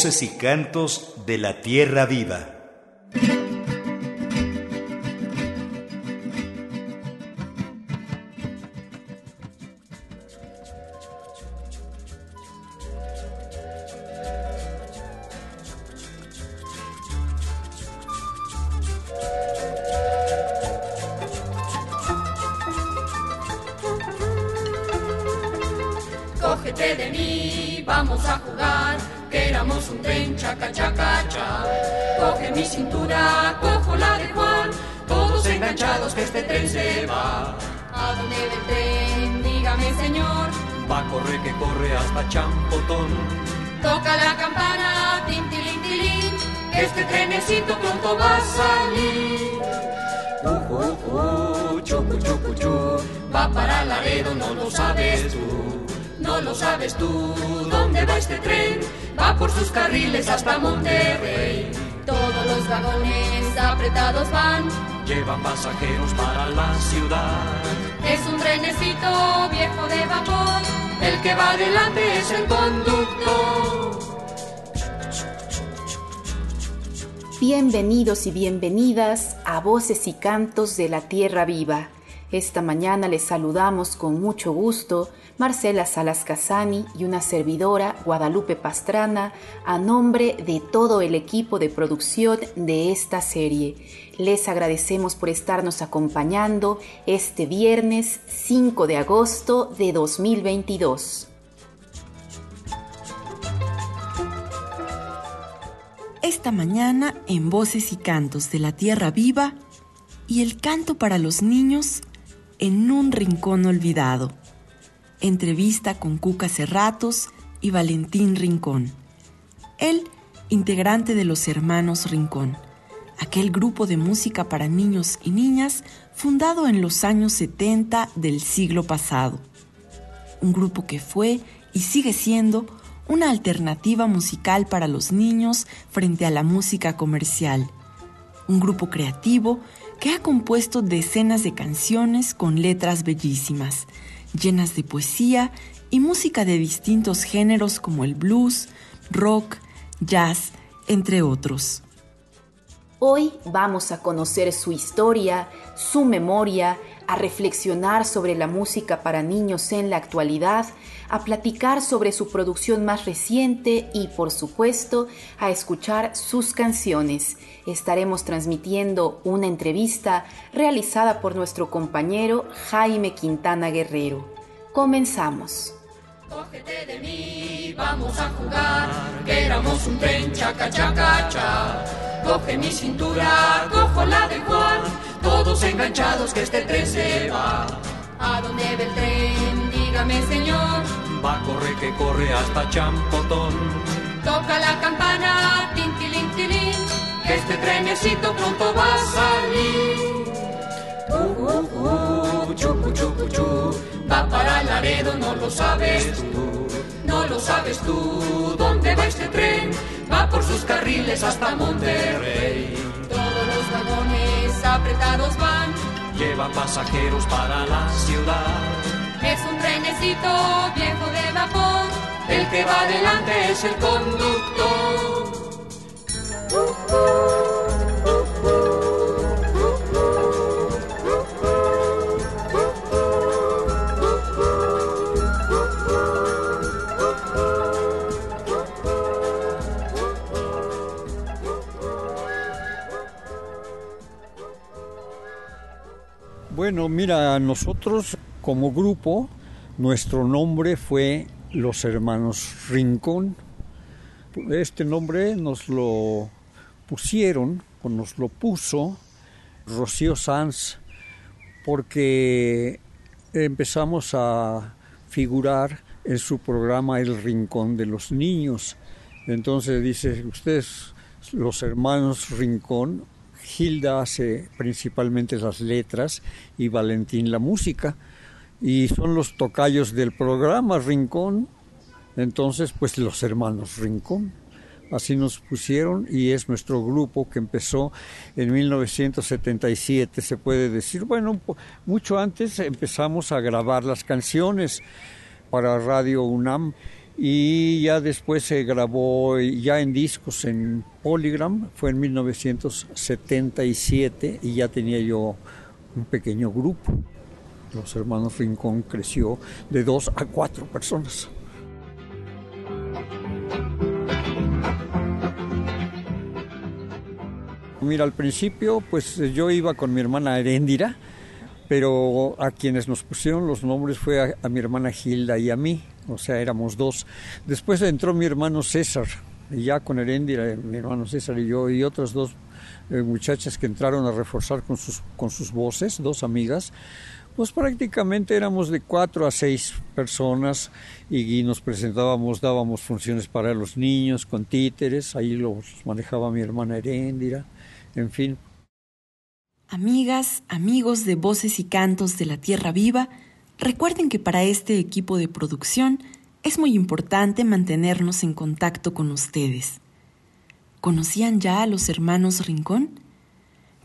Voces y cantos de la tierra viva. Llevan pasajeros para la ciudad. Es un trenecito viejo de vapor, el que va adelante es el conductor. Bienvenidos y bienvenidas a Voces y Cantos de la Tierra Viva. Esta mañana les saludamos con mucho gusto Marcela Salas Casani y una servidora, Guadalupe Pastrana, a nombre de todo el equipo de producción de esta serie. Les agradecemos por estarnos acompañando este viernes 5 de agosto de 2022. Esta mañana en Voces y Cantos de la Tierra Viva y el canto para los niños en un rincón olvidado entrevista con Cuca Cerratos y Valentín Rincón. Él, integrante de los Hermanos Rincón, aquel grupo de música para niños y niñas fundado en los años 70 del siglo pasado. Un grupo que fue y sigue siendo una alternativa musical para los niños frente a la música comercial. Un grupo creativo que ha compuesto decenas de canciones con letras bellísimas, llenas de poesía y música de distintos géneros como el blues, rock, jazz, entre otros. Hoy vamos a conocer su historia, su memoria, a reflexionar sobre la música para niños en la actualidad, a platicar sobre su producción más reciente y, por supuesto, a escuchar sus canciones. Estaremos transmitiendo una entrevista realizada por nuestro compañero Jaime Quintana Guerrero. Comenzamos. Coge mi cintura, cojo la todos enganchados que este tren se va. ¿A dónde el tren? Dígame, señor. Va a correr que corre hasta Champotón. Toca la campana, tin tilín tilín, que este trenecito pronto va a salir. Uh, uh, uh, chucu, chucu, chu va para Laredo, no lo sabes tú, no lo sabes tú. ¿Dónde va este tren? Va por sus carriles hasta Monterrey. Todos los vagones apretados van, lleva pasajeros para la ciudad. Es un trenecito viejo de vapor, el que va adelante es el conductor. Bueno, mira, nosotros como grupo, nuestro nombre fue Los Hermanos Rincón. Este nombre nos lo pusieron, o nos lo puso Rocío Sanz, porque empezamos a figurar en su programa El Rincón de los Niños. Entonces dice, ustedes, los hermanos Rincón, Hilda hace principalmente las letras y Valentín la música. Y son los tocayos del programa Rincón. Entonces, pues los hermanos Rincón. Así nos pusieron y es nuestro grupo que empezó en 1977, se puede decir. Bueno, mucho antes empezamos a grabar las canciones para Radio UNAM y ya después se grabó ya en discos en Polygram, fue en 1977 y ya tenía yo un pequeño grupo. Los hermanos Rincón creció de dos a cuatro personas. Mira, al principio pues yo iba con mi hermana Heréndira, pero a quienes nos pusieron los nombres fue a, mi hermana Gilda y a mí, o sea, éramos dos. Después entró mi hermano César, y ya con Heréndira, mi hermano César y yo, y otras dos eh, muchachas que entraron a reforzar con sus, con sus voces, dos amigas, pues prácticamente éramos de cuatro a seis personas y, nos presentábamos, dábamos funciones para los niños con títeres, ahí los manejaba mi hermana Heréndira, en fin. Amigas, amigos de Voces y Cantos de la Tierra Viva, recuerden que para este equipo de producción es muy importante mantenernos en contacto con ustedes. ¿Conocían ya a los hermanos Rincón?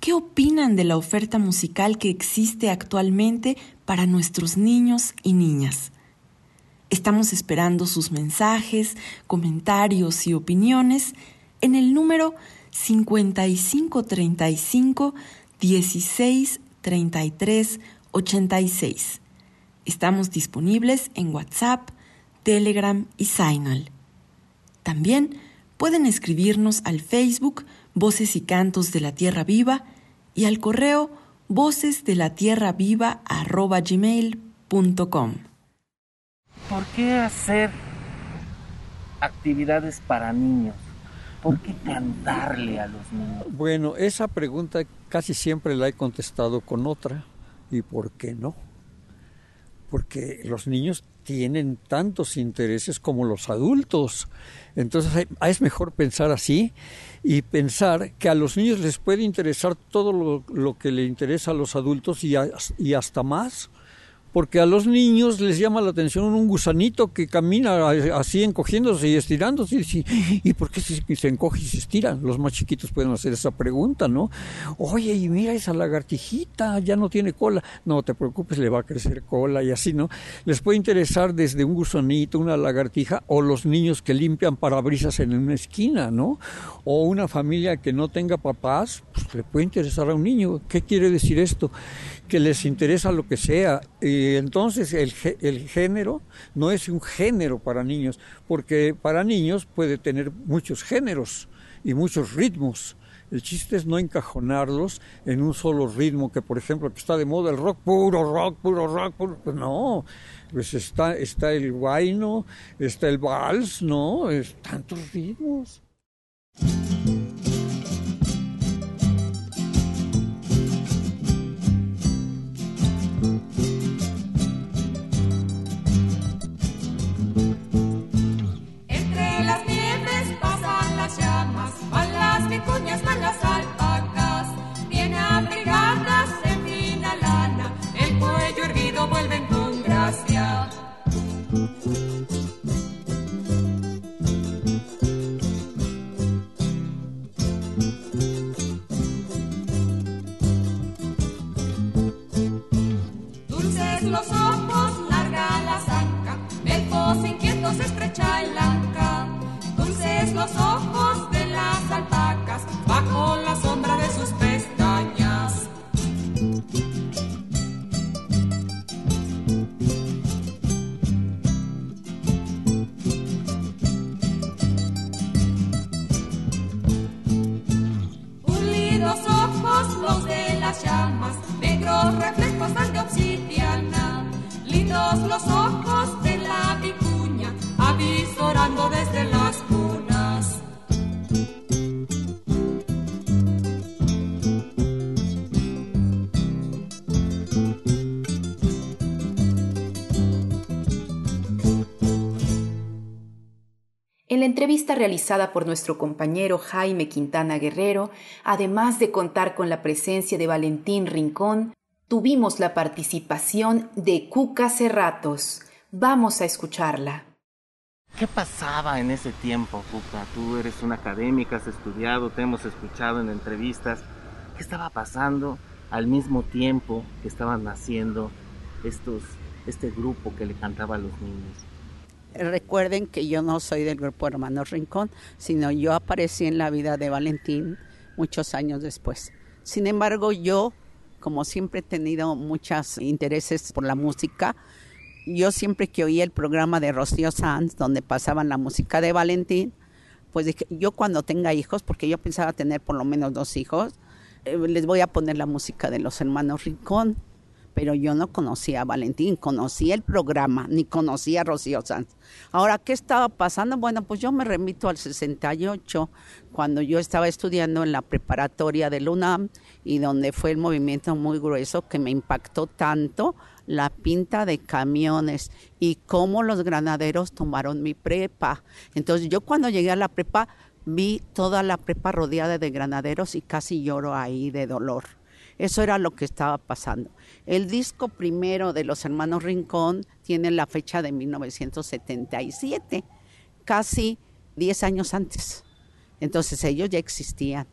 ¿Qué opinan de la oferta musical que existe actualmente para nuestros niños y niñas? Estamos esperando sus mensajes, comentarios y opiniones en el número 5535 16 33 86. Estamos disponibles en WhatsApp, Telegram y Signal. También pueden escribirnos al Facebook Voces y Cantos de la Tierra Viva y al correo voces de la tierra viva gmail.com. ¿Por qué hacer actividades para niños? ¿Por qué cantarle a los niños? Bueno, esa pregunta casi siempre la he contestado con otra. ¿Y por qué no? Porque los niños tienen tantos intereses como los adultos. Entonces es mejor pensar así y pensar que a los niños les puede interesar todo lo, que le interesa a los adultos y, y hasta más porque a los niños les llama la atención un gusanito que camina así encogiéndose y estirándose. ¿Y, por qué se, encoge y se estira? Los más chiquitos pueden hacer esa pregunta, ¿no? Oye, y mira esa lagartijita, ya no tiene cola. No te preocupes, le va a crecer cola y así, ¿no? Les puede interesar desde un gusanito, una lagartija, o los niños que limpian parabrisas en una esquina, ¿no? O una familia que no tenga papás, pues le puede interesar a un niño. ¿Qué quiere decir esto? Que les interesa lo que sea. Y entonces el, el, género no es un género para niños, porque para niños puede tener muchos géneros y muchos ritmos. El chiste es no encajonarlos en un solo ritmo, que por ejemplo que está de moda el rock, puro rock, puro rock, puro... Pues no, pues está, está el guayno, está el vals, ¿no? Es tantos ritmos. En la entrevista realizada por nuestro compañero Jaime Quintana Guerrero, además de contar con la presencia de Valentín Rincón, tuvimos la participación de Cuca Cerratos. Vamos a escucharla. ¿Qué pasaba en ese tiempo, Cuca? Tú eres una académica, has estudiado, te hemos escuchado en entrevistas. ¿Qué estaba pasando al mismo tiempo que estaban naciendo estos, este grupo que le cantaba a los niños? Recuerden que yo no soy del grupo Hermanos Rincón, sino yo aparecí en la vida de Valentín muchos años después. Sin embargo, yo, como siempre he tenido muchos intereses por la música, yo siempre que oía el programa de Rocío Sanz, donde pasaban la música de Valentín, pues dije, yo cuando tenga hijos, porque yo pensaba tener por lo menos dos hijos, eh, les voy a poner la música de los hermanos Rincón pero yo no conocía a Valentín, conocía el programa, ni conocía a Rocío Sanz. Ahora, ¿qué estaba pasando? Bueno, pues yo me remito al 68, cuando yo estaba estudiando en la preparatoria del UNAM y donde fue el movimiento muy grueso que me impactó tanto la pinta de camiones y cómo los granaderos tomaron mi prepa. Entonces yo cuando llegué a la prepa vi toda la prepa rodeada de granaderos y casi lloro ahí de dolor. Eso era lo que estaba pasando. El disco primero de los hermanos Rincón tiene la fecha de 1977, casi 10 años antes. Entonces ellos ya existían.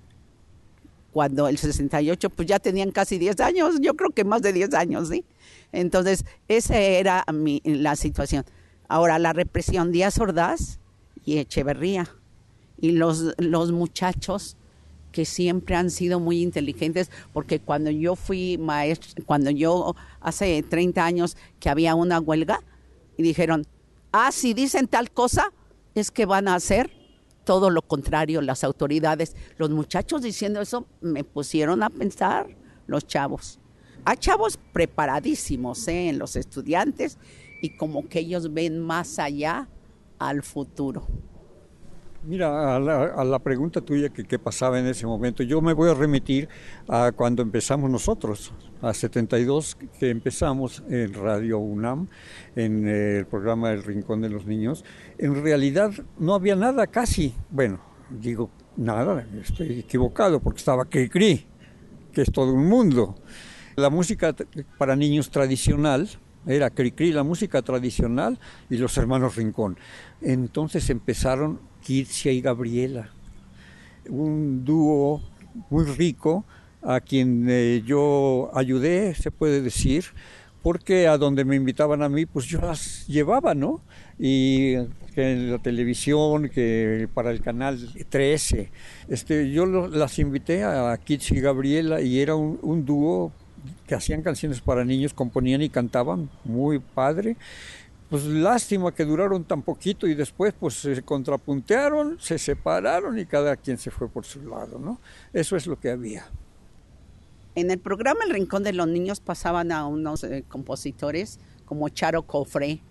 Cuando el 68, pues ya tenían casi 10 años, yo creo que más de 10 años, ¿sí? Entonces, esa era la situación. Ahora, la represión, Díaz Ordaz y Echeverría. Y los, los muchachos que siempre han sido muy inteligentes, porque cuando yo fui maestra, cuando yo hace 30 años que había una huelga, y dijeron, ah, si dicen tal cosa, es que van a hacer todo lo contrario las autoridades. Los muchachos diciendo eso me pusieron a pensar, los chavos. Hay chavos preparadísimos ¿eh? en los estudiantes y como que ellos ven más allá al futuro. Mira, a la, pregunta tuya que qué pasaba en ese momento, yo me voy a remitir a cuando empezamos nosotros, a 72 que empezamos en Radio UNAM, en el programa El Rincón de los Niños. En realidad no había nada casi, bueno, digo nada, estoy equivocado porque estaba Cricri, que es todo un mundo. La música para niños tradicional, era Cricri, la música tradicional y los hermanos Rincón. Entonces empezaron Kitsia y Gabriela, un dúo muy rico a quien eh, yo ayudé, se puede decir, porque a donde me invitaban a mí, pues yo las llevaba, ¿no? Y en la televisión, que para el canal 13, este, yo las invité a Kitsia y Gabriela y era un dúo que hacían canciones para niños, componían y cantaban, muy padre pues lástima que duraron tan poquito y después pues se contrapuntearon, se separaron y cada quien se fue por su lado, ¿no? Eso es lo que había. En el programa El Rincón de los Niños pasaban a unos eh, compositores como Charo Cofré,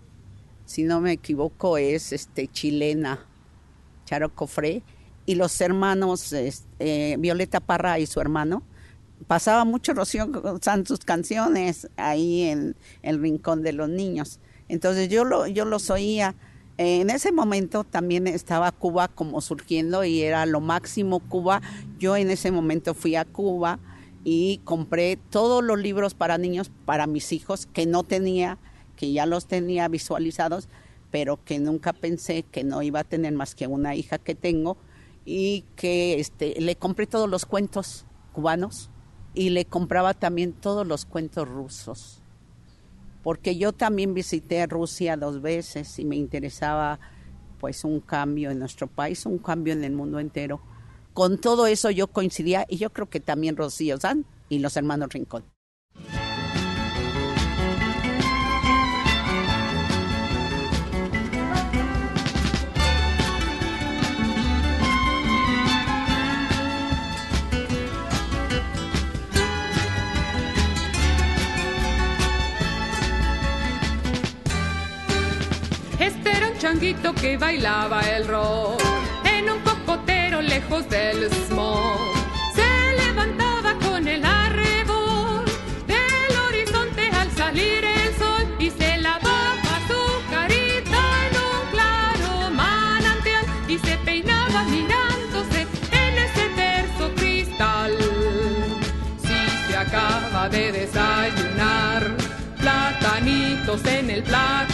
si no me equivoco es este chilena, Charo Cofré, y los hermanos eh, Violeta Parra y su hermano, pasaba mucho Rocío sus canciones ahí en el Rincón de los Niños. Entonces yo, lo, yo los oía. En ese momento también estaba Cuba como surgiendo y era lo máximo Cuba. Yo en ese momento fui a Cuba y compré todos los libros para niños para mis hijos que no tenía, que ya los tenía visualizados, pero que nunca pensé que no iba a tener más que una hija que tengo y que este, le compré todos los cuentos cubanos y le compraba también todos los cuentos rusos porque yo también visité Rusia dos veces y me interesaba pues un cambio en nuestro país, un cambio en el mundo entero. Con todo eso yo coincidía y yo creo que también Rocío San y los hermanos Rincón. Changuito que bailaba el rock en un cocotero lejos del smog. Se levantaba con el arrebol del horizonte al salir el sol y se lavaba su carita en un claro manantial y se peinaba mirándose en ese terzo cristal. Si se acaba de desayunar, platanitos en el platanar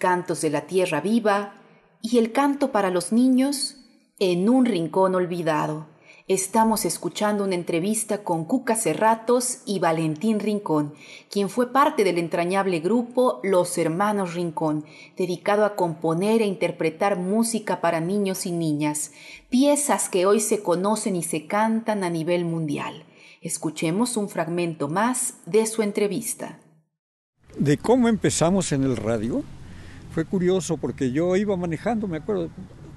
Cantos de la Tierra Viva y el canto para los niños en un rincón olvidado. Estamos escuchando una entrevista con Cuca Cerratos y Valentín Rincón, quien fue parte del entrañable grupo Los Hermanos Rincón, dedicado a componer e interpretar música para niños y niñas, piezas que hoy se conocen y se cantan a nivel mundial. Escuchemos un fragmento más de su entrevista. De cómo empezamos en el radio, fue curioso porque yo iba manejando, me acuerdo,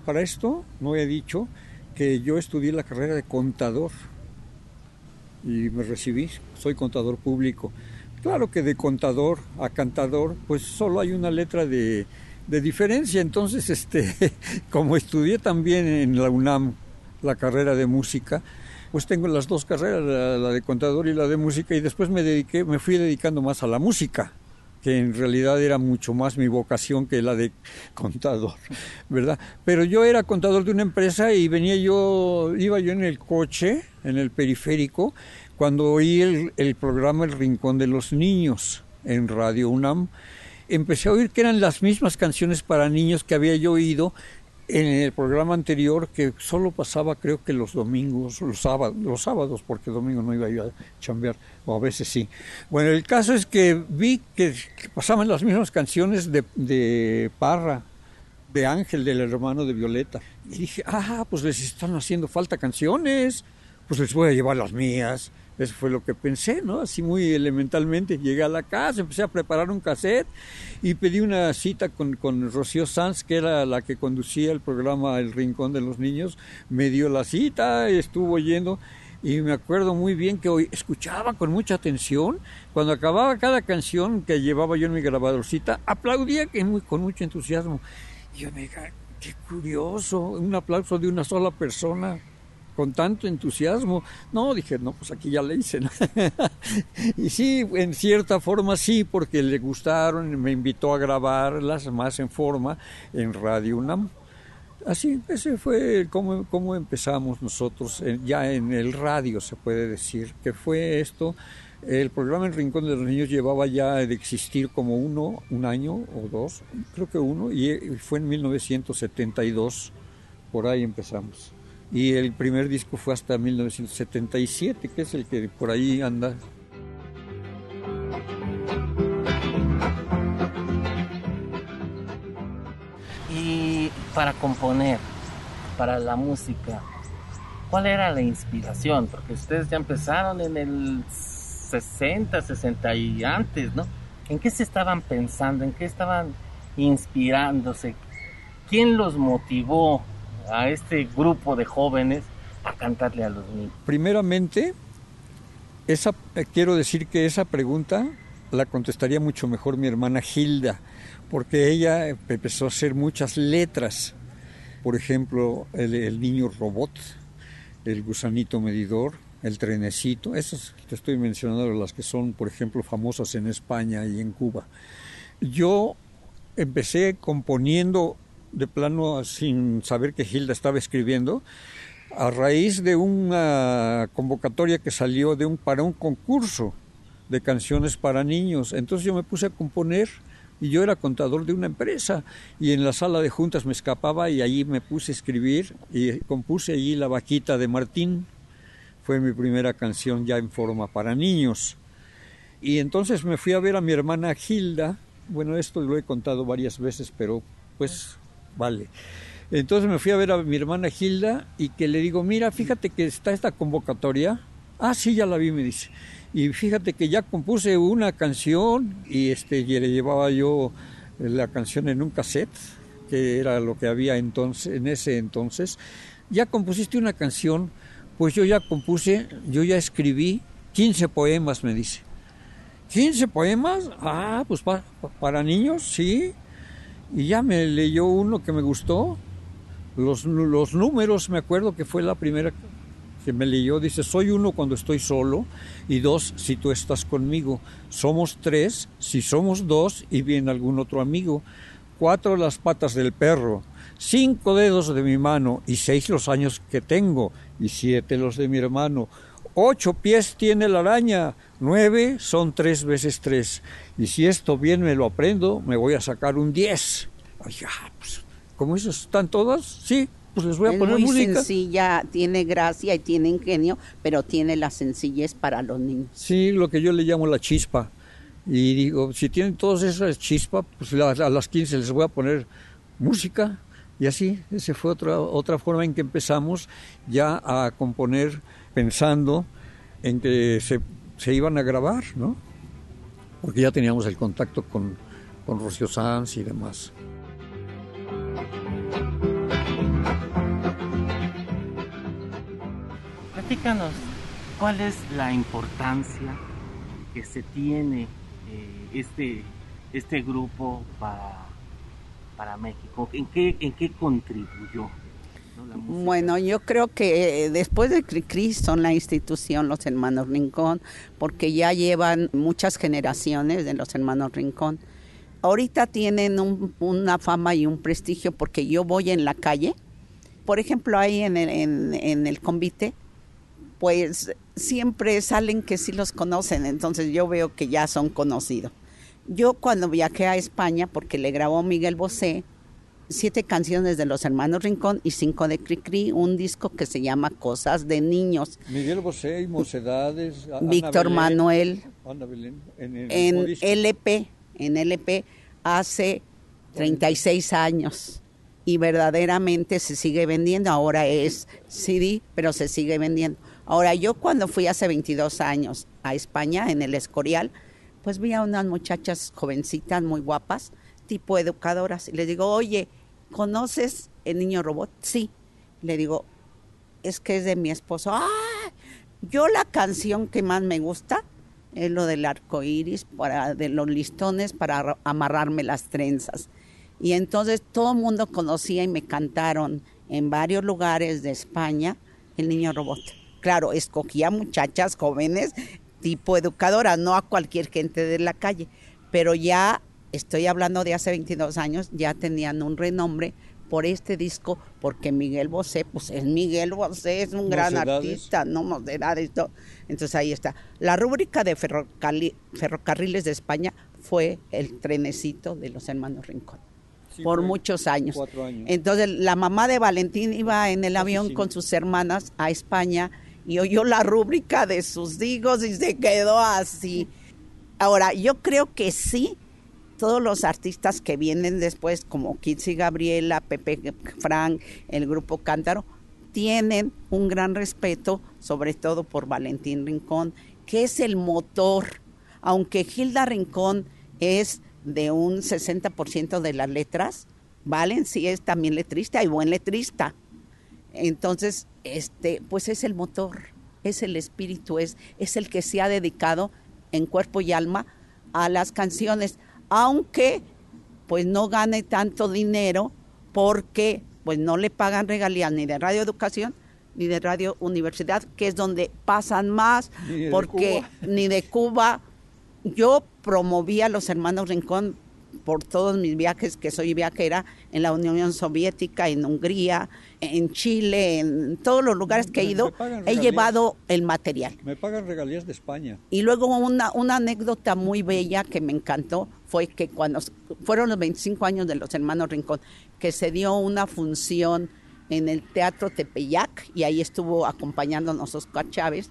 para esto no he dicho que yo estudié la carrera de contador y me recibí, soy contador público. Claro que de contador a cantador, pues solo hay una letra de, de diferencia, entonces este, como estudié también en la UNAM la carrera de música, pues tengo las dos carreras, la, la de contador y la de música, y después me dediqué, me fui dedicando más a la música que en realidad era mucho más mi vocación que la de contador, ¿verdad? Pero yo era contador de una empresa y venía yo, iba yo en el coche, en el periférico, cuando oí el, el programa El Rincón de los Niños en Radio UNAM, empecé a oír que eran las mismas canciones para niños que había yo oído en el programa anterior que solo pasaba creo que los domingos, los sábados, los sábados porque domingo no iba yo a chambear, o a veces sí. Bueno, el caso es que vi que pasaban las mismas canciones de, de Parra, de Ángel, del hermano de Violeta. Y dije, ah, pues les están haciendo falta canciones, pues les voy a llevar las mías. Eso fue lo que pensé, ¿no? Así muy elementalmente. Llegué a la casa, empecé a preparar un cassette y pedí una cita con, con Rocío Sanz, que era la que conducía el programa El Rincón de los Niños. Me dio la cita, estuvo oyendo y me acuerdo muy bien que hoy escuchaba con mucha atención. Cuando acababa cada canción que llevaba yo en mi grabadorcita, aplaudía que muy, con mucho entusiasmo. Y yo me dije, qué curioso, un aplauso de una sola persona con tanto entusiasmo. No, dije, no, pues aquí ya le hice. y sí, en cierta forma sí, porque le gustaron, me invitó a grabarlas más en forma en Radio UNAM. Así, ese fue como, como empezamos nosotros, en, ya en el radio se puede decir, que fue esto. El programa El Rincón de los Niños llevaba ya de existir como uno, un año o dos, creo que uno, y fue en 1972, por ahí empezamos y el primer disco fue hasta 1977, que es el que por ahí anda. Y para componer, para la música, ¿cuál era la inspiración? Porque ustedes ya empezaron en el 60, 60 y antes, ¿no? ¿En qué se estaban pensando? ¿En qué estaban inspirándose? ¿Quién los motivó a este grupo de jóvenes a cantarle a los niños? Primeramente, esa, eh, quiero decir que esa pregunta la contestaría mucho mejor mi hermana Hilda, porque ella empezó a hacer muchas letras. Por ejemplo, el, el niño robot, el gusanito medidor, el trenecito, esas te estoy mencionando las que son, por ejemplo, famosas en España y en Cuba. Yo empecé componiendo de plano sin saber que Hilda estaba escribiendo, a raíz de una convocatoria que salió de un, para un concurso de canciones para niños. Entonces yo me puse a componer y yo era contador de una empresa y en la sala de juntas me escapaba y allí me puse a escribir y compuse allí La vaquita de Martín. Fue mi primera canción ya en forma para niños. Y entonces me fui a ver a mi hermana Hilda. Bueno, esto lo he contado varias veces, pero pues vale. Entonces me fui a ver a mi hermana Gilda y que le digo, mira, fíjate que está esta convocatoria. Ah, sí, ya la vi, me dice. Y fíjate que ya compuse una canción y este y le llevaba yo la canción en un cassette, que era lo que había entonces, en ese entonces. Ya compusiste una canción, pues yo ya compuse, yo ya escribí 15 poemas, me dice. ¿15 poemas? Ah, pues para niños, sí. Y ya me leyó uno que me gustó. Los, los números, me acuerdo que fue la primera que me leyó, dice, soy uno cuando estoy solo y dos si tú estás conmigo. Somos tres si somos dos y viene algún otro amigo. Cuatro las patas del perro, cinco dedos de mi mano y seis los años que tengo y siete los de mi hermano. Ocho pies tiene la araña, nueve son tres veces tres. Y si esto bien me lo aprendo, me voy a sacar un diez. Oiga, pues, ¿cómo eso están todas? Sí, pues les voy a poner muy música. sencilla, tiene gracia y tiene ingenio, pero tiene la sencillez para los niños. Sí, lo que yo le llamo la chispa. Y digo, si tienen todas esas chispas, pues a las 15 les voy a poner música. Y así, esa fue otra, otra forma en que empezamos ya a componer pensando en que se, se iban a grabar, ¿no? Porque ya teníamos el contacto con, con Rocío Sanz y demás. Platícanos, ¿cuál es la importancia que se tiene eh, este, este grupo para, para México? ¿En qué, en qué contribuyó? Bueno, yo creo que eh, después de Cricri son la institución los hermanos Rincón, porque ya llevan muchas generaciones de los hermanos Rincón. Ahorita tienen una fama y un prestigio porque yo voy en la calle, por ejemplo, ahí en el, convite, pues siempre salen que sí los conocen, entonces yo veo que ya son conocidos. Yo cuando viajé a España, porque le grabó Miguel Bosé, siete canciones de los hermanos Rincón y cinco de Cricri, un disco que se llama Cosas de Niños. Miguel Bosé y Mocedades. Víctor Manuel. en, LP, en LP hace 36 años y verdaderamente se sigue vendiendo. Ahora es CD, pero se sigue vendiendo. Ahora, yo cuando fui hace 22 años a España, en el Escorial, pues vi a unas muchachas jovencitas muy guapas, tipo educadoras, y les digo, oye, ¿conoces el niño robot? Sí. Le digo, es que es de mi esposo. ¡Ah! Yo la canción que más me gusta es lo del arco iris, para, de los listones para amarrarme las trenzas. Y entonces todo el mundo conocía y me cantaron en varios lugares de España el niño robot. Claro, escogía muchachas jóvenes tipo educadoras, no a cualquier gente de la calle, pero ya estoy hablando de hace 22 años, ya tenían un renombre por este disco, porque Miguel Bosé, pues es Miguel Bosé, es un gran artista, no Mocedades, esto. Entonces ahí está. La rúbrica de ferrocarriles de España fue el trenecito de los hermanos Rincón. por muchos años. años. Entonces la mamá de Valentín iba en el avión con sus hermanas a España y oyó la rúbrica de sus hijos y se quedó así. Ahora, yo creo que sí, todos los artistas que vienen después, como y Gabriela, Pepe Frank, el grupo Cántaro, tienen un gran respeto, sobre todo por Valentín Rincón, que es el motor. Aunque Gilda Rincón es de un 60% de las letras, Valen sí es también letrista y buen letrista. Entonces, este, pues es el motor, es el espíritu, es, es el que se ha dedicado en cuerpo y alma a las canciones, aunque pues no gane tanto dinero porque pues no le pagan regalías ni de Radio Educación ni de Radio Universidad, que es donde pasan más, porque ni de Cuba. Yo promovía a los hermanos Rincón por todos mis viajes, que soy viajera en la Unión Soviética, en Hungría, en Chile, en todos los lugares que he ido, he llevado el material. Me pagan regalías de España. Y luego una, una anécdota muy bella que me encantó fue que cuando fueron los 25 años de los hermanos Rincón, que se dio una función en el Teatro Tepeyac, y ahí estuvo acompañándonos Oscar Chávez,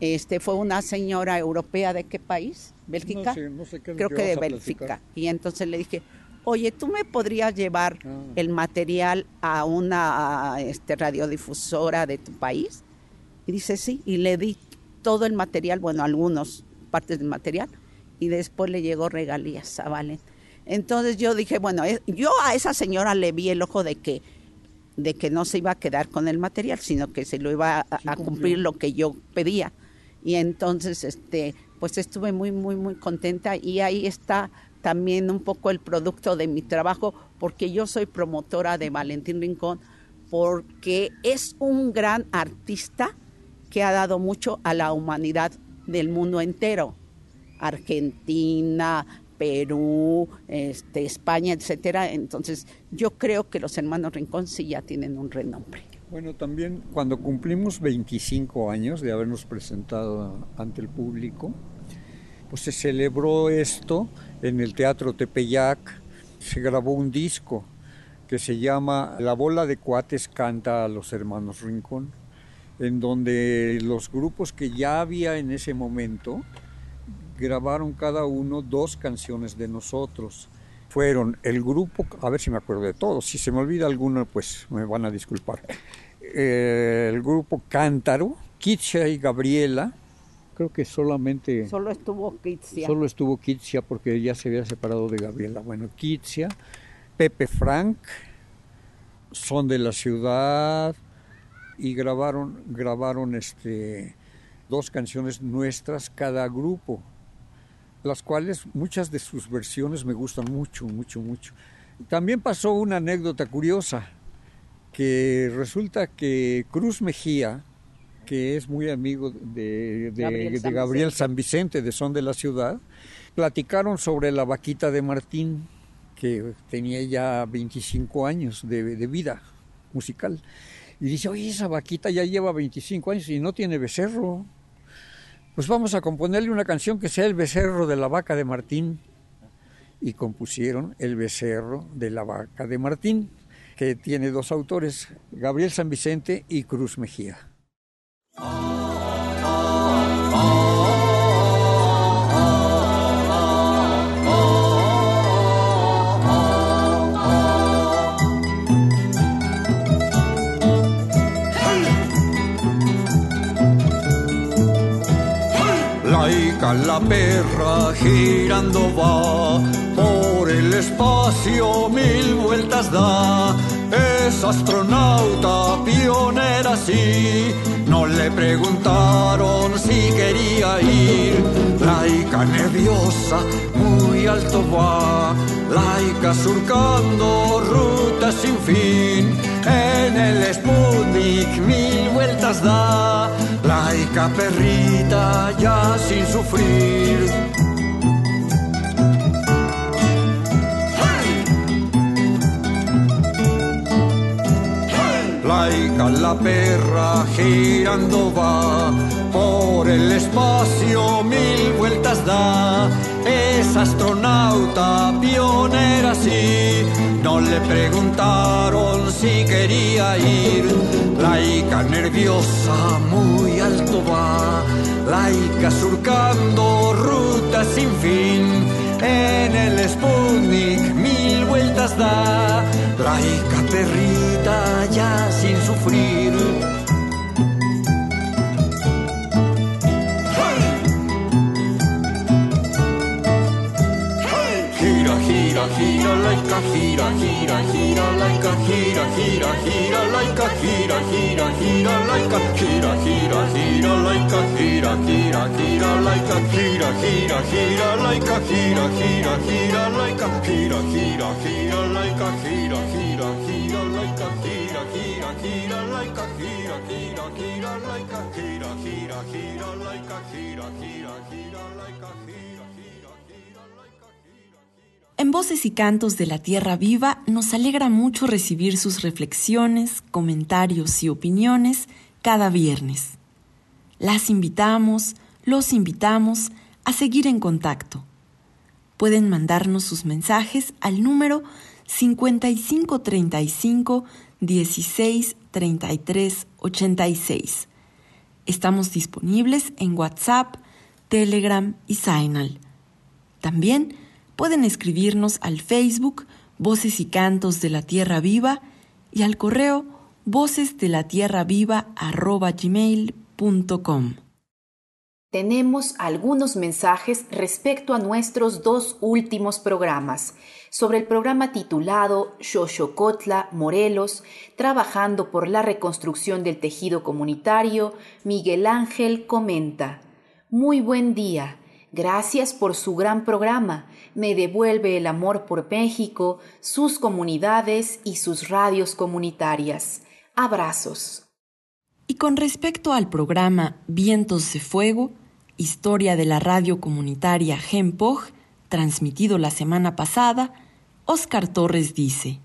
este, fue una señora europea de qué país, Bélgica, no sé, no sé qué creo que de Bélgica. Y entonces le dije, oye, ¿tú me podrías llevar ah. el material a una este, radiodifusora de tu país? Y dice, sí, y le di todo el material, bueno, algunas partes del material, y después le llegó regalías a Valen. Entonces yo dije, bueno, eh, yo a esa señora le vi el ojo de que de que no se iba a quedar con el material, sino que se lo iba a, cumplir lo que yo pedía. Y entonces, este, pues estuve muy, muy, muy contenta y ahí está también un poco el producto de mi trabajo, porque yo soy promotora de Valentín Rincón, porque es un gran artista que ha dado mucho a la humanidad del mundo entero. Argentina, Perú, este, España, etcétera. Entonces, yo creo que los hermanos Rincón sí ya tienen un renombre. Bueno, también cuando cumplimos 25 años de habernos presentado ante el público, pues se celebró esto en el Teatro Tepeyac, se grabó un disco que se llama La bola de cuates canta a los hermanos Rincón, en donde los grupos que ya había en ese momento grabaron cada uno dos canciones de nosotros. Fueron el grupo, a ver si me acuerdo de todos, si se me olvida alguno, pues me van a disculpar. Eh, el grupo Cántaro, Kitsia y Gabriela, creo que solamente... Solo estuvo Kitsia. Solo estuvo Kitsia porque ya se había separado de Gabriela. Bueno, Kitsia, Pepe Frank, Son de la Ciudad y grabaron, grabaron este, dos canciones nuestras cada grupo las cuales muchas de sus versiones me gustan mucho, mucho, mucho. También pasó una anécdota curiosa, que resulta que Cruz Mejía, que es muy amigo de, Gabriel, San, Vicente de Son de la Ciudad, platicaron sobre la vaquita de Martín, que tenía ya 25 años de, de vida musical. Y dice, oye, esa vaquita ya lleva 25 años y no tiene becerro pues vamos a componerle una canción que sea el becerro de la vaca de Martín. Y compusieron El becerro de la vaca de Martín, que tiene dos autores, Gabriel San Vicente y Cruz Mejía. La perra girando va, por el espacio mil vueltas da. Es astronauta pionera, sí. No le preguntaron si quería ir. Laica nerviosa, muy alto va. Laica surcando rutas sin fin. En el Sputnik mil vueltas da laica perrita ya sin sufrir. Laica la perra girando va, por el espacio mil vueltas da, es astronauta pionera sí, no le preguntaron si quería ir, laica nerviosa muy alto va, laica surcando rutas sin fin, en el Sputnik mil vueltas da, laica perrita ya sin sufrir. like a heater, heater, heater, like a heater, heater, heater, like a heater, heater, heater, like a heater, heater, heater, like a heater, heater, heater, like a heater, heater, heater, like a heater, heater, heater, like a heater, heater, heater, like a heater, heater, heater, like a heater, heater, heater, like a heater, heater, heater, like a heater, heater, heater, like a heater, heater, heater, like a heater. En Voces y Cantos de la Tierra Viva nos alegra mucho recibir sus reflexiones, comentarios y opiniones cada viernes. Las invitamos, los invitamos a seguir en contacto. Pueden mandarnos sus mensajes al número 5535 16 33 86. Estamos disponibles en WhatsApp, Telegram y Signal. También pueden escribirnos al Facebook Voces y Cantos de la Tierra Viva y al correo voces de la tierra viva Tenemos algunos mensajes respecto a nuestros dos últimos programas. Sobre el programa titulado Xochocotla, Morelos, trabajando por la reconstrucción del tejido comunitario, Miguel Ángel comenta: Muy buen día. Gracias por su gran programa. Me devuelve el amor por México, sus comunidades y sus radios comunitarias. Abrazos. Y con respecto al programa Vientos de Fuego, historia de la radio comunitaria Genpoj, transmitido la semana pasada, Oscar Torres dice,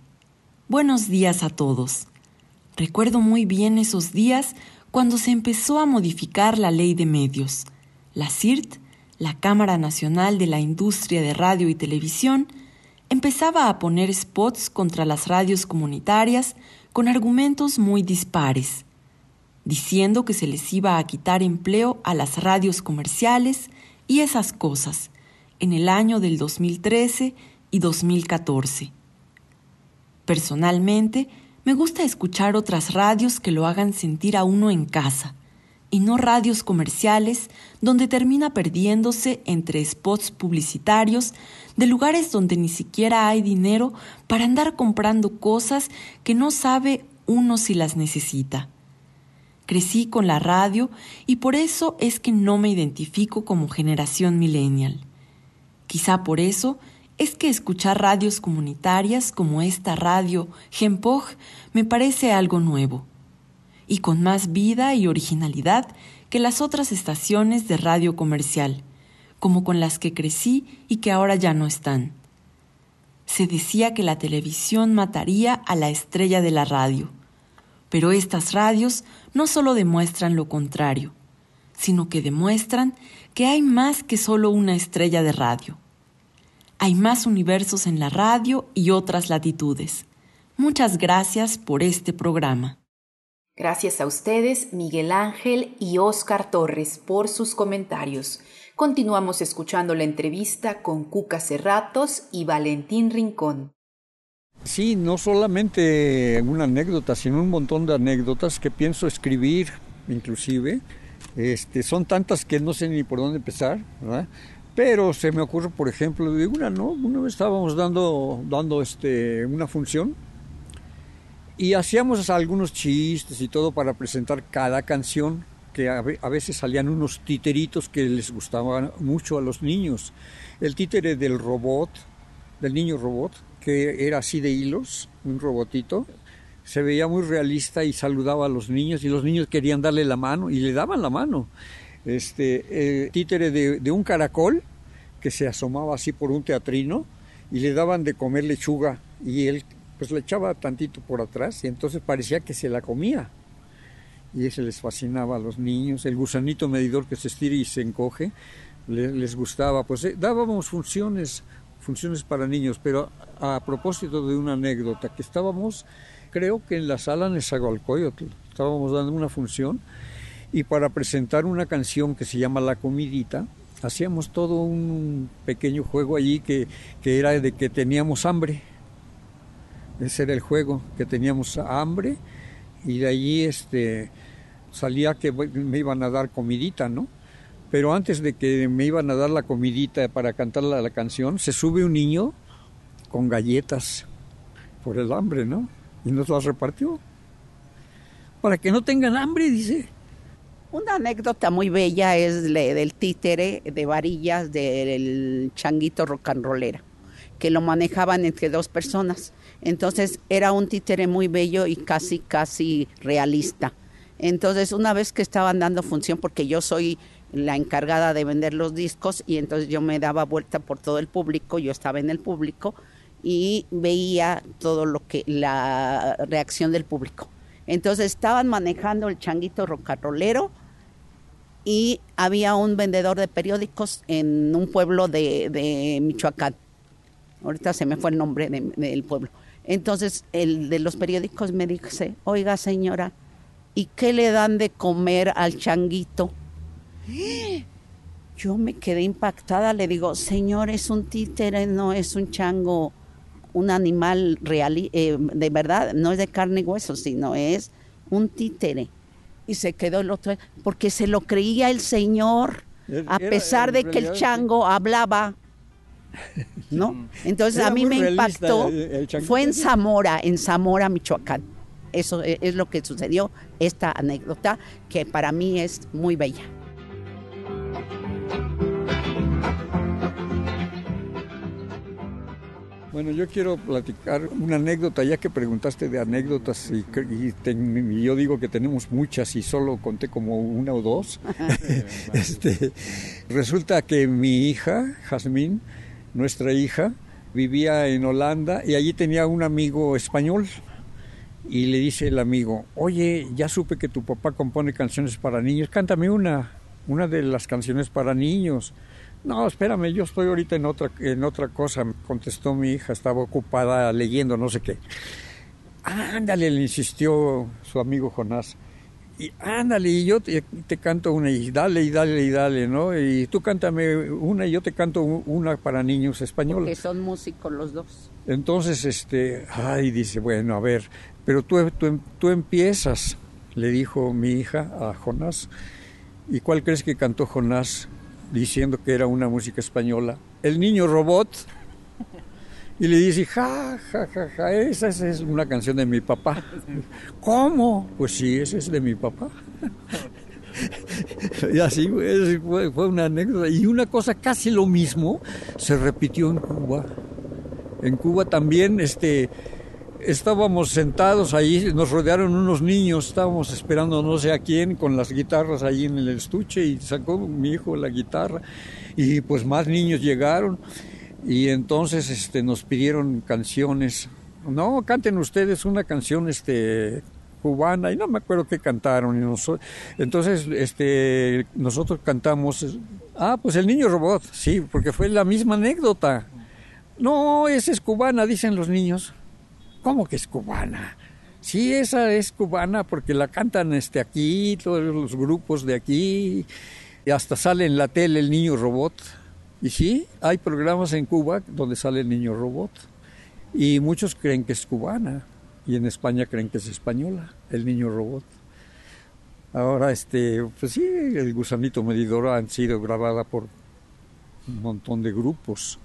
Buenos días a todos. Recuerdo muy bien esos días cuando se empezó a modificar la ley de medios. La CIRT la Cámara Nacional de la Industria de Radio y Televisión empezaba a poner spots contra las radios comunitarias con argumentos muy dispares, diciendo que se les iba a quitar empleo a las radios comerciales y esas cosas en el año del 2013 y 2014. Personalmente, me gusta escuchar otras radios que lo hagan sentir a uno en casa y no radios comerciales donde termina perdiéndose entre spots publicitarios de lugares donde ni siquiera hay dinero para andar comprando cosas que no sabe uno si las necesita. Crecí con la radio y por eso es que no me identifico como generación millennial. Quizá por eso es que escuchar radios comunitarias como esta radio Genpoj me parece algo nuevo y con más vida y originalidad que las otras estaciones de radio comercial, como con las que crecí y que ahora ya no están. Se decía que la televisión mataría a la estrella de la radio, pero estas radios no solo demuestran lo contrario, sino que demuestran que hay más que solo una estrella de radio. Hay más universos en la radio y otras latitudes. Muchas gracias por este programa. Gracias a ustedes, Miguel Ángel y Oscar Torres, por sus comentarios. Continuamos escuchando la entrevista con Cuca Cerratos y Valentín Rincón. Sí, no solamente una anécdota, sino un montón de anécdotas que pienso escribir, inclusive. Este, son tantas que no sé ni por dónde empezar, ¿verdad? Pero se me ocurre, por ejemplo, de una, ¿no? Una vez estábamos dando, dando este, una función y hacíamos algunos chistes y todo para presentar cada canción, que a veces salían unos titeritos que les gustaban mucho a los niños. El títere del robot, del niño robot, que era así de hilos, un robotito, se veía muy realista y saludaba a los niños y los niños querían darle la mano y le daban la mano. Este, el títere de, de un caracol que se asomaba así por un teatrino y le daban de comer lechuga y él pues le echaba tantito por atrás y entonces parecía que se la comía. Y ese les fascinaba a los niños. El gusanito medidor que se estira y se encoge, les, gustaba. Pues eh, dábamos funciones, funciones para niños, pero a, propósito de una anécdota, que estábamos, creo que en la sala Nezahualcóyotl, estábamos dando una función y para presentar una canción que se llama La Comidita, hacíamos todo un pequeño juego allí que, que era de que teníamos hambre ese era el juego, que teníamos hambre y de allí este, salía que me iban a dar comidita, ¿no? Pero antes de que me iban a dar la comidita para cantar la, la canción, se sube un niño con galletas por el hambre, ¿no? Y nos las repartió. Para que no tengan hambre, dice. Una anécdota muy bella es del títere de varillas del changuito rocanrolera, que lo manejaban entre dos personas. Entonces era un títere muy bello y casi, casi realista. Entonces una vez que estaban dando función, porque yo soy la encargada de vender los discos y entonces yo me daba vuelta por todo el público, yo estaba en el público y veía todo lo que la reacción del público. Entonces estaban manejando el changuito rocarrolero y había un vendedor de periódicos en un pueblo de, Michoacán. Ahorita se me fue el nombre del pueblo. Entonces el de los periódicos me dice, oiga señora, ¿y qué le dan de comer al changuito? Yo me quedé impactada, le digo, señor, es un títere, no es un chango, un animal real, eh, de verdad, no es de carne y hueso, sino es un títere. Y se quedó el otro, porque se lo creía el señor, a pesar de que el chango hablaba. ¿No? Entonces a mí me impactó. Fue en Zamora, en Zamora, Michoacán. Eso e, es lo que sucedió, esta anécdota, que para mí es muy bella. Bueno, yo quiero platicar una anécdota, ya que preguntaste de anécdotas y, yo digo que tenemos muchas y solo conté como una o dos. este, resulta que mi hija, Jazmín, nuestra hija, vivía en Holanda y allí tenía un amigo español. Y le dice el amigo, oye, ya supe que tu papá compone canciones para niños, cántame una, una de las canciones para niños. No, espérame, yo estoy ahorita en otra, en otra cosa, contestó mi hija, estaba ocupada leyendo no sé qué. Ándale, le insistió su amigo Jonás. Y ándale, y yo te, canto una, y dale, y dale, y dale, ¿no? Y tú cántame una, y yo te canto una para niños españoles. Que son músicos los dos. Entonces, este, ay, dice, bueno, a ver, pero tú, tú, tú empiezas, le dijo mi hija a Jonás. ¿Y cuál crees que cantó Jonás? diciendo que era una música española. El niño robot y le dice, ja, ja, ja, ja, esa es una canción de mi papá. ¿Cómo? Pues sí, esa es de mi papá. y así fue, fue, una anécdota. Y una cosa casi lo mismo se repitió en Cuba. En Cuba también, este, estábamos sentados ahí, nos rodearon unos niños, estábamos esperando no sé a quién con las guitarras ahí en el estuche y sacó mi hijo la guitarra y pues más niños llegaron y entonces este nos pidieron canciones. No, canten ustedes una canción este cubana y no me acuerdo qué cantaron y entonces este nosotros cantamos ah pues el niño robot sí porque fue la misma anécdota no esa es cubana dicen los niños ¿Cómo que es cubana? Sí, esa es cubana porque la cantan este aquí, todos los grupos de aquí, y hasta sale en la tele el niño robot. Y sí, hay programas en Cuba donde sale el niño robot. Y muchos creen que es cubana, y en España creen que es española, el niño robot. Ahora, este, pues sí, el gusanito medidor han sido grabada por un montón de grupos.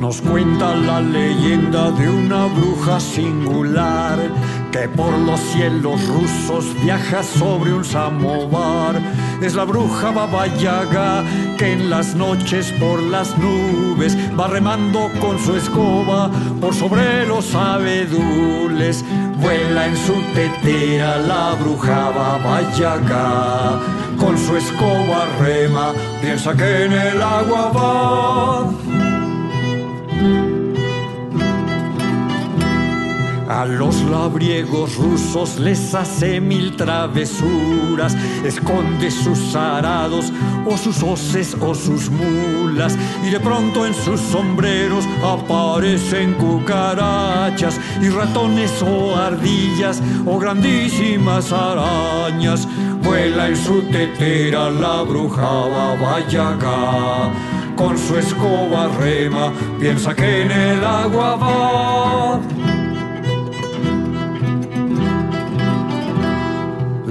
Nos cuenta la leyenda de una bruja singular que por los cielos rusos viaja sobre un samovar. Es la bruja Baba Yaga que en las noches por las nubes va remando con su escoba por sobre los abedules. Vuela en su tetera la bruja Baba Yaga. Con su escoba rema, piensa que en el agua va. A los labriegos rusos les hace mil travesuras, esconde sus arados o sus hoces o sus mulas y de pronto en sus sombreros aparecen cucarachas y ratones o ardillas o grandísimas arañas. Vuela en su tetera la bruja Babayaga con su escoba rema, piensa que en el agua va.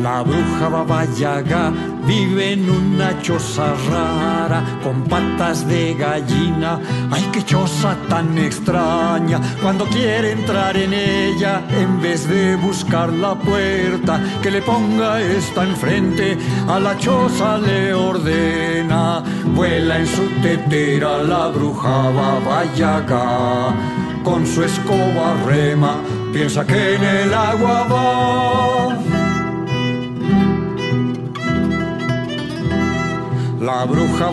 La bruja Baba Yaga vive en una choza rara con patas de gallina. Ay, qué choza tan extraña. Cuando quiere entrar en ella, en vez de buscar la puerta que le ponga esta enfrente, a la choza le ordena. Vuela en su tetera la bruja Baba Yaga. Con su escoba rema, piensa que en el agua va. La bruja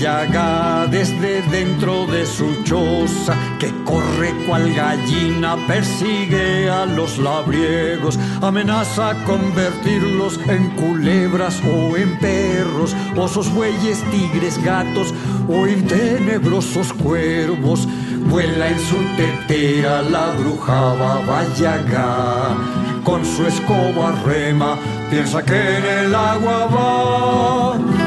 Yaga desde dentro de su choza, que corre cual gallina, persigue a los labriegos, amenaza convertirlos en culebras o en perros, osos, bueyes, tigres, gatos o en tenebrosos cuervos. Vuela en su tetera la bruja Yaga con su escoba rema, piensa que en el agua va.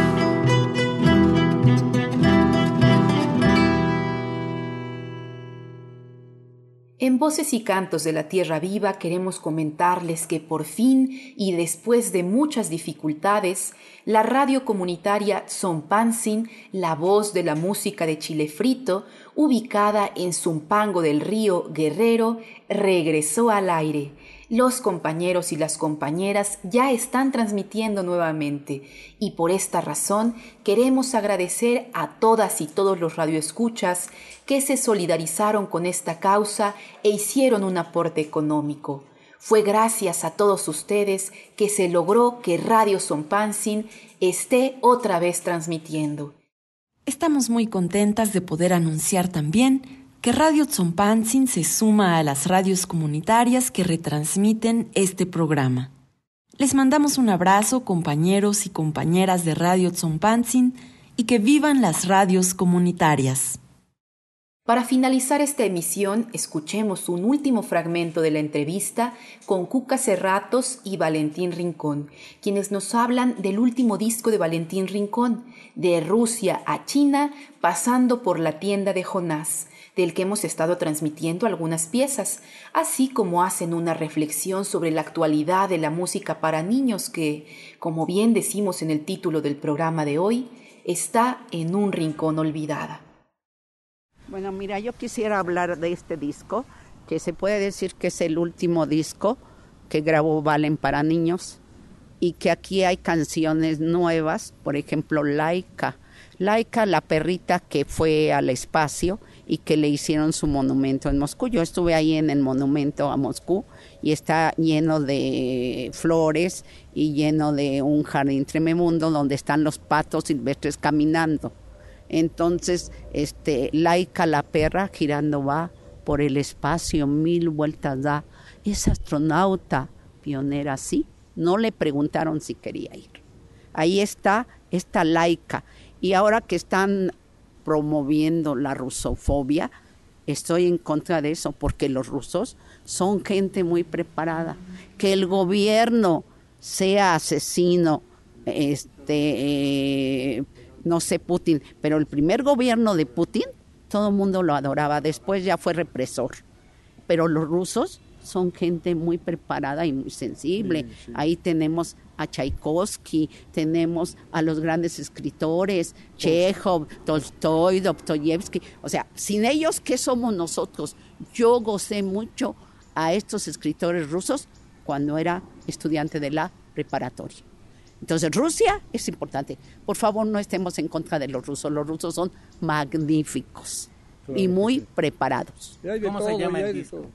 En Voces y Cantos de la Tierra Viva queremos comentarles que por fin y después de muchas dificultades, la radio comunitaria Zompansin, la voz de la música de Chile Frito, ubicada en Zumpango del Río Guerrero, regresó al aire los compañeros y las compañeras ya están transmitiendo nuevamente y por esta razón queremos agradecer a todas y todos los radioescuchas que se solidarizaron con esta causa e hicieron un aporte económico. Fue gracias a todos ustedes que se logró que Radio Sonpansin esté otra vez transmitiendo. Estamos muy contentas de poder anunciar también que Radio Tzompantzin se suma a las radios comunitarias que retransmiten este programa. Les mandamos un abrazo, compañeros y compañeras de Radio Tzompantzin, y que vivan las radios comunitarias. Para finalizar esta emisión, escuchemos un último fragmento de la entrevista con Cuca Cerratos y Valentín Rincón, quienes nos hablan del último disco de Valentín Rincón, de Rusia a China, pasando por la tienda de Jonás, del que hemos estado transmitiendo algunas piezas, así como hacen una reflexión sobre la actualidad de la música para niños que, como bien decimos en el título del programa de hoy, está en un rincón olvidada. Bueno, mira, yo quisiera hablar de este disco, que se puede decir que es el último disco que grabó Valen para niños y que aquí hay canciones nuevas, por ejemplo, Laika. Laika, la perrita que fue al espacio y que le hicieron su monumento en Moscú. Yo estuve ahí en el monumento a Moscú y está lleno de flores y lleno de un jardín trememundo donde están los patos silvestres caminando. Entonces, este, Laika la perra girando va por el espacio, mil vueltas da. Es astronauta, pionera, sí. No le preguntaron si quería ir. Ahí está esta Laika. Y ahora que están promoviendo la rusofobia, estoy en contra de eso, porque los rusos son gente muy preparada. Que el gobierno sea asesino, este, eh, no sé, Putin, pero el primer gobierno de Putin, todo el mundo lo adoraba, después ya fue represor. Pero los rusos son gente muy preparada y muy sensible. Ahí tenemos a Tchaikovsky, tenemos a los grandes escritores, Chekhov, Tolstoy, Dostoyevsky. O sea, sin ellos, ¿qué somos nosotros? Yo gocé mucho a estos escritores rusos cuando era estudiante de la preparatoria. Entonces, Rusia es importante. Por favor, no estemos en contra de los rusos. Los rusos son magníficos y muy preparados. ¿Cómo se llama el disco?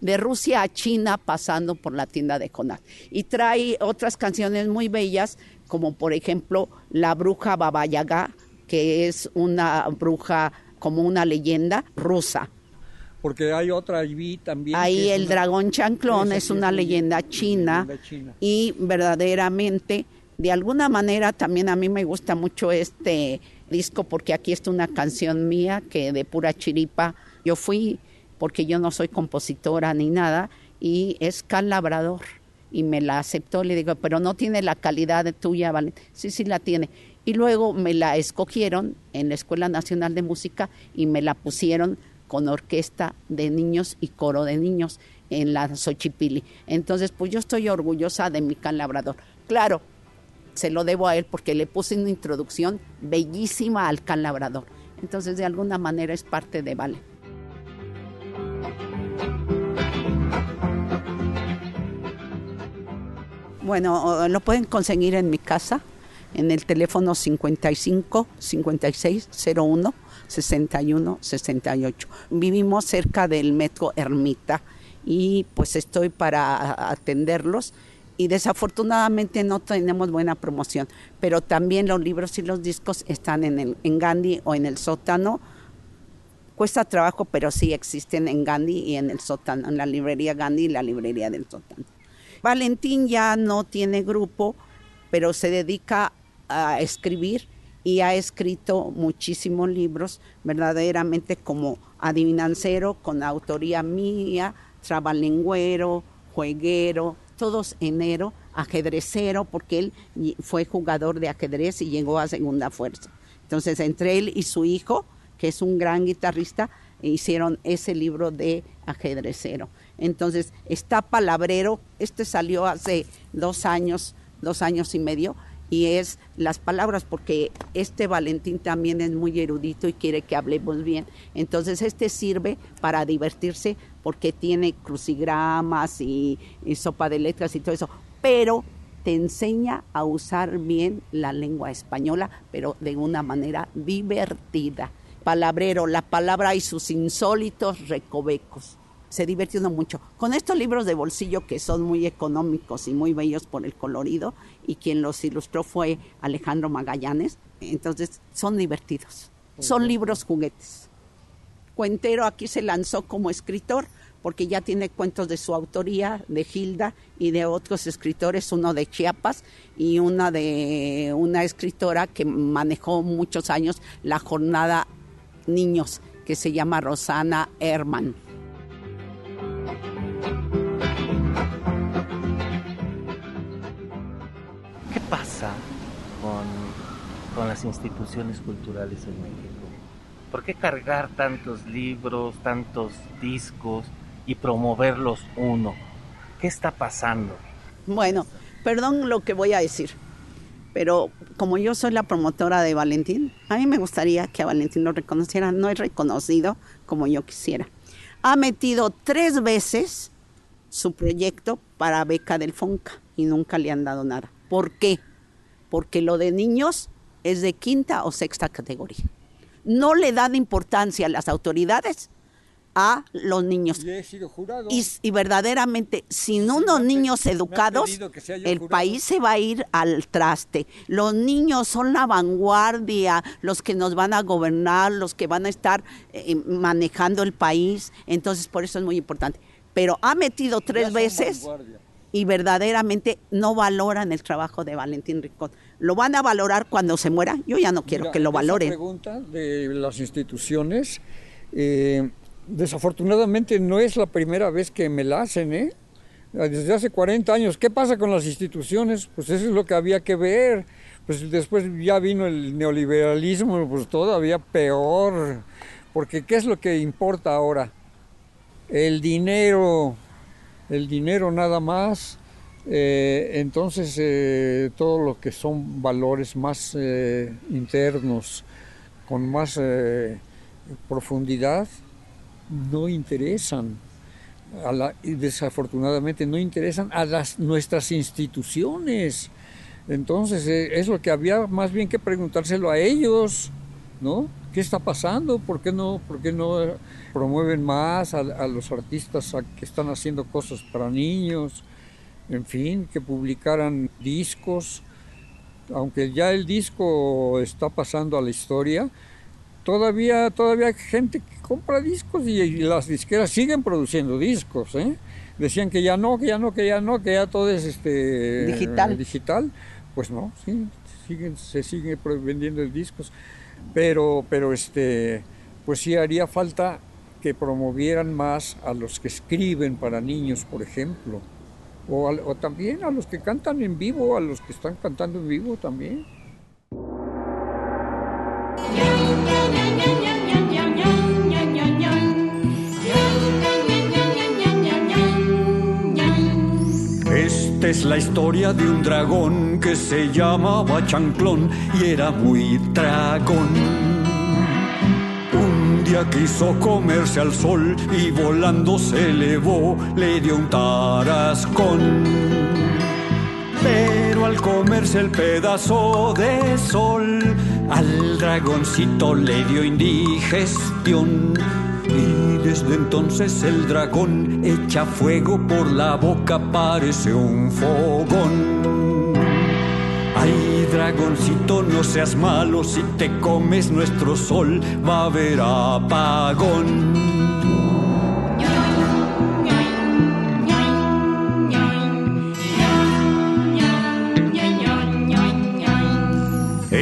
de Rusia a China pasando por la tienda de Jonás. Y trae otras canciones muy bellas, como por ejemplo La bruja Baba Yaga, que es una bruja como una leyenda rusa. Porque hay otra allí también. Ahí el dragón chanclón es, una, leyenda china, y verdaderamente, de alguna manera también a mí me gusta mucho este disco porque aquí está una canción mía que de pura chiripa yo fui porque yo no soy compositora ni nada, y es Cal Labrador. Y me la aceptó, le digo, pero no tiene la calidad de tuya, ¿vale? Sí, sí la tiene. Y luego me la escogieron en la Escuela Nacional de Música y me la pusieron con orquesta de niños y coro de niños en la Xochipili. Entonces, pues yo estoy orgullosa de mi Cal Labrador. Claro, se lo debo a él porque le puse una introducción bellísima al Can Labrador. Entonces, de alguna manera es parte de Vale. Bueno, lo pueden conseguir en mi casa, en el teléfono 55 56 01 61 68. Vivimos cerca del metro Ermita y pues estoy para atenderlos y desafortunadamente no tenemos buena promoción, pero también los libros y los discos están en, el, en Gandhi o en el sótano. Cuesta trabajo, pero sí existen en Gandhi y en el sótano, en la librería Gandhi y la librería del sótano. Valentín ya no tiene grupo, pero se dedica a escribir y ha escrito muchísimos libros, verdaderamente como Adivinancero, con autoría mía, Trabalengüero, jueguero, todos enero, ajedrecero, porque él fue jugador de ajedrez y llegó a segunda fuerza. Entonces, entre él y su hijo, que es un gran guitarrista, hicieron ese libro de ajedrecero. Entonces, está Palabrero, este salió hace dos años, dos años y medio, y es las palabras, porque este Valentín también es muy erudito y quiere que hablemos bien. Entonces, este sirve para divertirse porque tiene crucigramas y, sopa de letras y todo eso, pero te enseña a usar bien la lengua española, pero de una manera divertida. Palabrero, la palabra y sus insólitos recovecos se divirtió mucho. Con estos libros de bolsillo que son muy económicos y muy bellos por el colorido, y quien los ilustró fue Alejandro Magallanes, entonces son divertidos. Son libros juguetes. Cuentero aquí se lanzó como escritor porque ya tiene cuentos de su autoría, de Gilda y de otros escritores, uno de Chiapas y una de una escritora que manejó muchos años la jornada Niños, que se llama Rosana Herman. ¿Qué pasa con, con las instituciones culturales en México? ¿Por qué cargar tantos libros, tantos discos y promoverlos uno? ¿Qué está pasando? Bueno, perdón lo que voy a decir, pero como yo soy la promotora de Valentín, a mí me gustaría que a Valentín lo reconociera. No es reconocido como yo quisiera. Ha metido tres veces su proyecto para beca del FONCA y nunca le han dado nada. ¿Por qué? Porque lo de niños es de quinta o sexta categoría. No le dan importancia a las autoridades a los niños. Y, verdaderamente, sin unos niños educados, el país se va a ir al traste. Los niños son la vanguardia, los que nos van a gobernar, los que van a estar eh, manejando el país. Entonces, por eso es muy importante. Pero ha metido tres veces y verdaderamente no valoran el trabajo de Valentín Ricón. ¿Lo van a valorar cuando se muera? Yo ya no quiero que lo valoren. pregunta de las instituciones, eh, desafortunadamente no es la primera vez que me la hacen, ¿eh? Desde hace 40 años, ¿qué pasa con las instituciones? Pues eso es lo que había que ver. Pues después ya vino el neoliberalismo, pues todavía peor. Porque ¿qué es lo que importa ahora? El dinero, el dinero nada más. Eh, entonces eh, todo lo que son valores más eh, internos, con más profundidad, no interesan, a la, desafortunadamente no interesan a las, nuestras instituciones. Entonces eh, es lo que había más bien que preguntárselo a ellos, ¿no? ¿Qué está pasando? ¿Por qué no, por qué no promueven más a, los artistas que están haciendo cosas para niños? En fin, que publicaran discos. Aunque ya el disco está pasando a la historia, todavía, todavía hay gente que compra discos y, las disqueras siguen produciendo discos. ¿eh? Decían que ya no, que ya no, que ya no, que ya todo es este, digital. digital. Pues no, sí, siguen, se sigue vendiendo discos. Pero, pero este, pues sí haría falta que promovieran más a los que escriben para niños, por ejemplo. O, o también a los que cantan en vivo, a los que están cantando en vivo también. Es la historia de un dragón que se llamaba Chanclón y era muy dragón. Un día quiso comerse al sol y volando se elevó, le dio un tarascón. Pero al comerse el pedazo de sol, al dragoncito le dio indigestión y desde entonces el dragón echa fuego por la boca, parece un fogón. Ay, dragoncito, no seas malo, si te comes nuestro sol, va a haber apagón.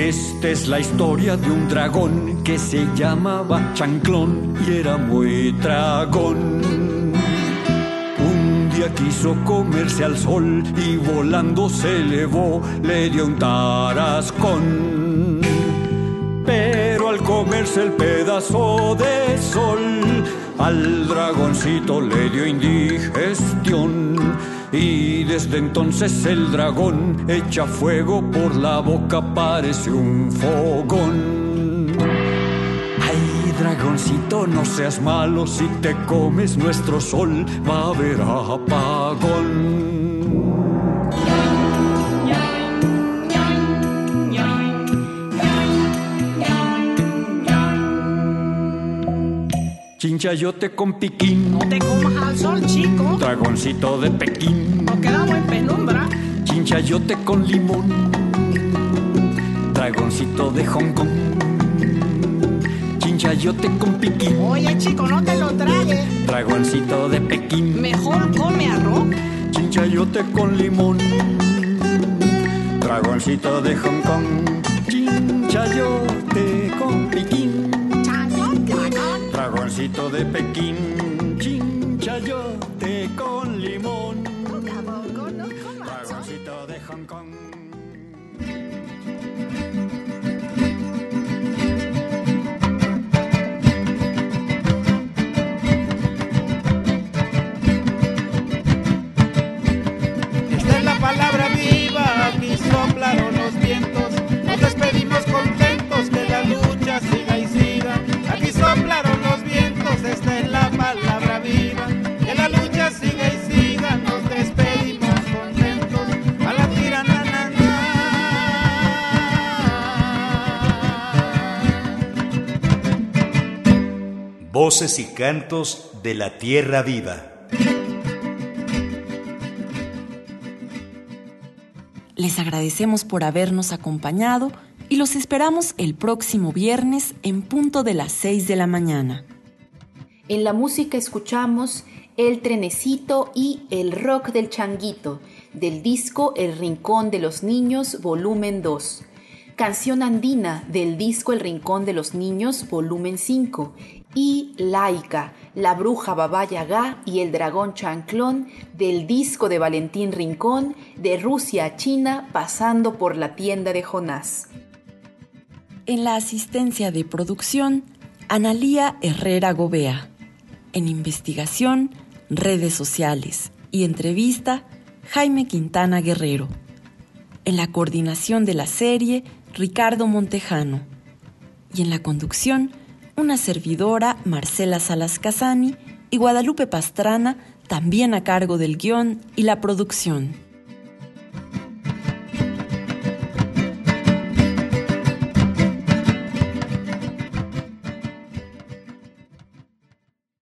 Esta es la historia de un dragón que se llamaba Chanclón y era muy dragón. Un día quiso comerse al sol y volando se elevó, le dio un tarascón. Pero al comerse el pedazo de sol, al dragoncito le dio indigestión. Y desde entonces el dragón echa fuego por la boca, parece un fogón. Ay, dragoncito, no seas malo, si te comes nuestro sol, va a haber apagón. Chinchayote con piquín, No te comas al sol, chico. dragoncito de Pekín. No quedamos en penumbra. Chinchayote con limón, dragoncito de Hong Kong. Chinchayote con piquín, Oye, chico, no te lo tragues. dragoncito de Pekín. Mejor come arroz. Chinchayote con limón, dragoncito de Hong Kong. Chinchayote con piquín, dragoncito de Pekín. Chinchayote con limón, Voces y cantos de la tierra viva. Les agradecemos por habernos acompañado y los esperamos el próximo viernes en punto de las 6 de la mañana. En la música escuchamos El Trenecito y El Rock del Changuito, del disco El Rincón de los Niños, volumen 2. Canción andina del disco El Rincón de los Niños, volumen 5. Y Laica, La Bruja Baba Yaga y El Dragón Chanclón, del disco de Valentín Rincón, de Rusia a China, pasando por la tienda de Jonás. En la asistencia de producción, Analía Herrera Gobea. En investigación, redes sociales y entrevista, Jaime Quintana Guerrero. En la coordinación de la serie, Ricardo Montejano. Y en la conducción, una servidora, Marcela Salas Casani, y Guadalupe Pastrana, también a cargo del guion y la producción.